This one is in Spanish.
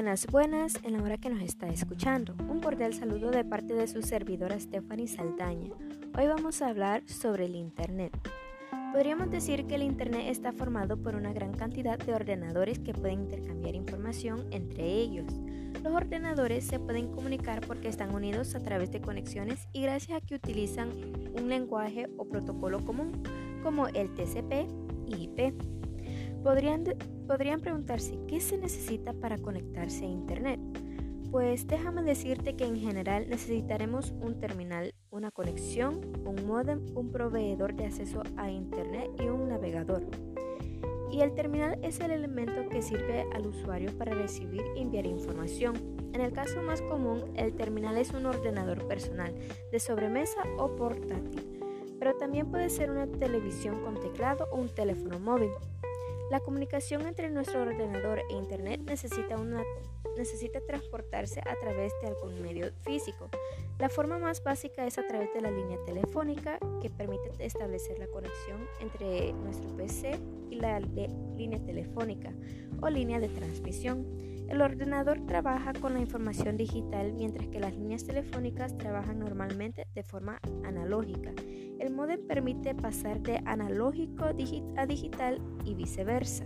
buenas, buenas en la hora que nos está escuchando. Un cordial saludo de parte de su servidora Stephanie Saldaña. Hoy vamos a hablar sobre el Internet. Podríamos decir que el Internet está formado por una gran cantidad de ordenadores que pueden intercambiar información entre ellos. Los ordenadores se pueden comunicar porque están unidos a través de conexiones y gracias a que utilizan un lenguaje o protocolo común como el TCP y IP. Podrían, podrían preguntarse qué se necesita para conectarse a Internet. Pues déjame decirte que en general necesitaremos un terminal, una conexión, un modem, un proveedor de acceso a Internet y un navegador. Y el terminal es el elemento que sirve al usuario para recibir y enviar información. En el caso más común, el terminal es un ordenador personal, de sobremesa o portátil, pero también puede ser una televisión con teclado o un teléfono móvil. La comunicación entre nuestro ordenador e Internet necesita, transportarse a través de algún medio físico. La forma más básica es a través de la línea telefónica que permite establecer la conexión entre nuestro PC y la línea telefónica o línea de transmisión. El ordenador trabaja con la información digital mientras que las líneas telefónicas trabajan normalmente de forma analógica. El modem permite pasar de analógico a digital y viceversa.